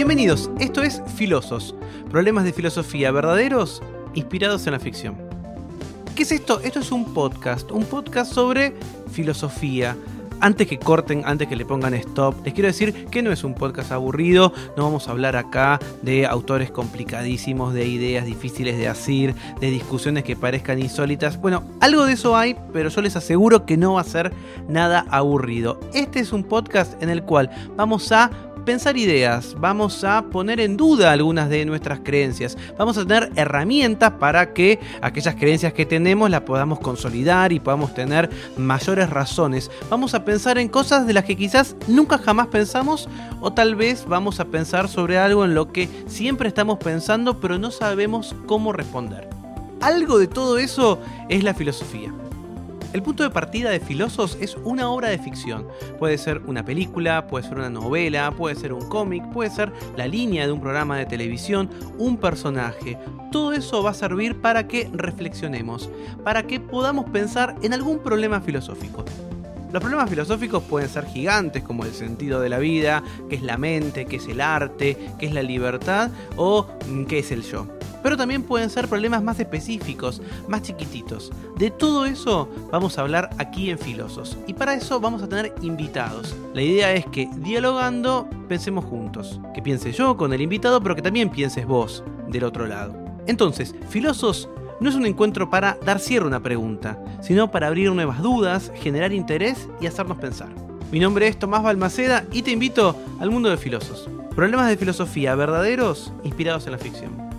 Bienvenidos, esto es Filosos, problemas de filosofía verdaderos inspirados en la ficción. ¿Qué es esto? Esto es un podcast, un podcast sobre filosofía, antes que corten, antes que le pongan stop, les quiero decir que no es un podcast aburrido, no vamos a hablar acá de autores complicadísimos, de ideas difíciles de hacer, de discusiones que parezcan insólitas. Bueno, algo de eso hay, pero yo les aseguro que no va a ser nada aburrido. Este es un podcast en el cual vamos a pensar ideas, vamos a poner en duda algunas de nuestras creencias, vamos a tener herramientas para que aquellas creencias que tenemos las podamos consolidar y podamos tener mayores razones. Vamos a pensar en cosas de las que quizás nunca jamás pensamos o tal vez vamos a pensar sobre algo en lo que siempre estamos pensando pero no sabemos cómo responder. Algo de todo eso es la filosofía. El punto de partida de Filosos es una obra de ficción. Puede ser una película, puede ser una novela, puede ser un cómic, puede ser la línea de un programa de televisión, un personaje. Todo eso va a servir para que reflexionemos, para que podamos pensar en algún problema filosófico. Los problemas filosóficos pueden ser gigantes, como el sentido de la vida, qué es la mente, qué es el arte, qué es la libertad o mm, qué es el yo pero también pueden ser problemas más específicos, más chiquititos. De todo eso vamos a hablar aquí en Filosos y para eso vamos a tener invitados. La idea es que dialogando pensemos juntos, que piense yo con el invitado, pero que también pienses vos del otro lado. Entonces, Filosos no es un encuentro para dar cierre a una pregunta, sino para abrir nuevas dudas, generar interés y hacernos pensar. Mi nombre es Tomás Balmaceda y te invito al mundo de Filosos. Problemas de filosofía verdaderos inspirados en la ficción.